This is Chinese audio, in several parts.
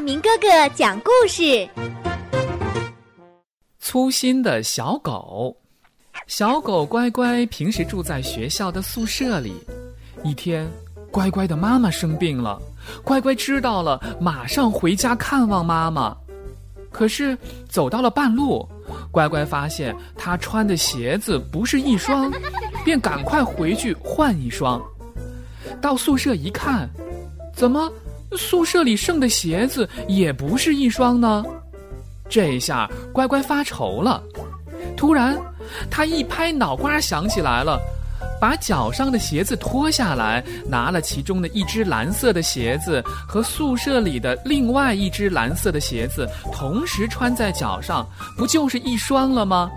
明哥哥讲故事。粗心的小狗，小狗乖乖平时住在学校的宿舍里。一天，乖乖的妈妈生病了，乖乖知道了，马上回家看望妈妈。可是走到了半路，乖乖发现他穿的鞋子不是一双，便赶快回去换一双。到宿舍一看，怎么宿舍里剩的鞋子也不是一双呢？这下乖乖发愁了。突然，他一拍脑瓜，想起来了。把脚上的鞋子脱下来，拿了其中的一只蓝色的鞋子和宿舍里的另外一只蓝色的鞋子同时穿在脚上，不就是一双了吗？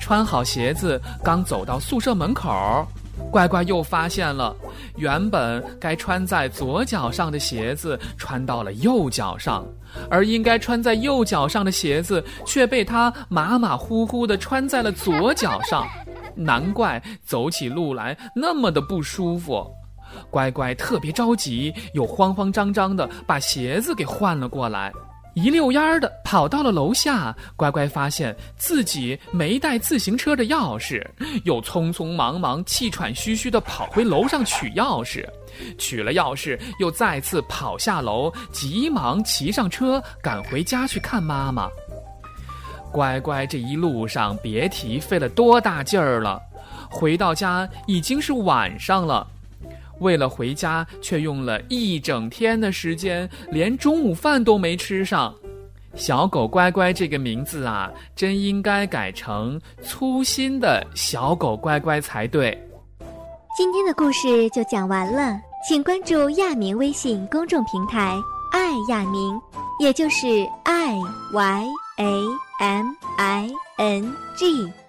穿好鞋子，刚走到宿舍门口，乖乖又发现了，原本该穿在左脚上的鞋子穿到了右脚上，而应该穿在右脚上的鞋子却被他马马虎虎的穿在了左脚上。难怪走起路来那么的不舒服，乖乖特别着急，又慌慌张张的把鞋子给换了过来，一溜烟儿的跑到了楼下。乖乖发现自己没带自行车的钥匙，又匆匆忙忙、气喘吁吁的跑回楼上取钥匙，取了钥匙又再次跑下楼，急忙骑上车赶回家去看妈妈。乖乖，这一路上别提费了多大劲儿了。回到家已经是晚上了，为了回家却用了一整天的时间，连中午饭都没吃上。小狗乖乖这个名字啊，真应该改成粗心的小狗乖乖才对。今天的故事就讲完了，请关注亚明微信公众平台“爱亚明”，也就是 i y a。M I N G，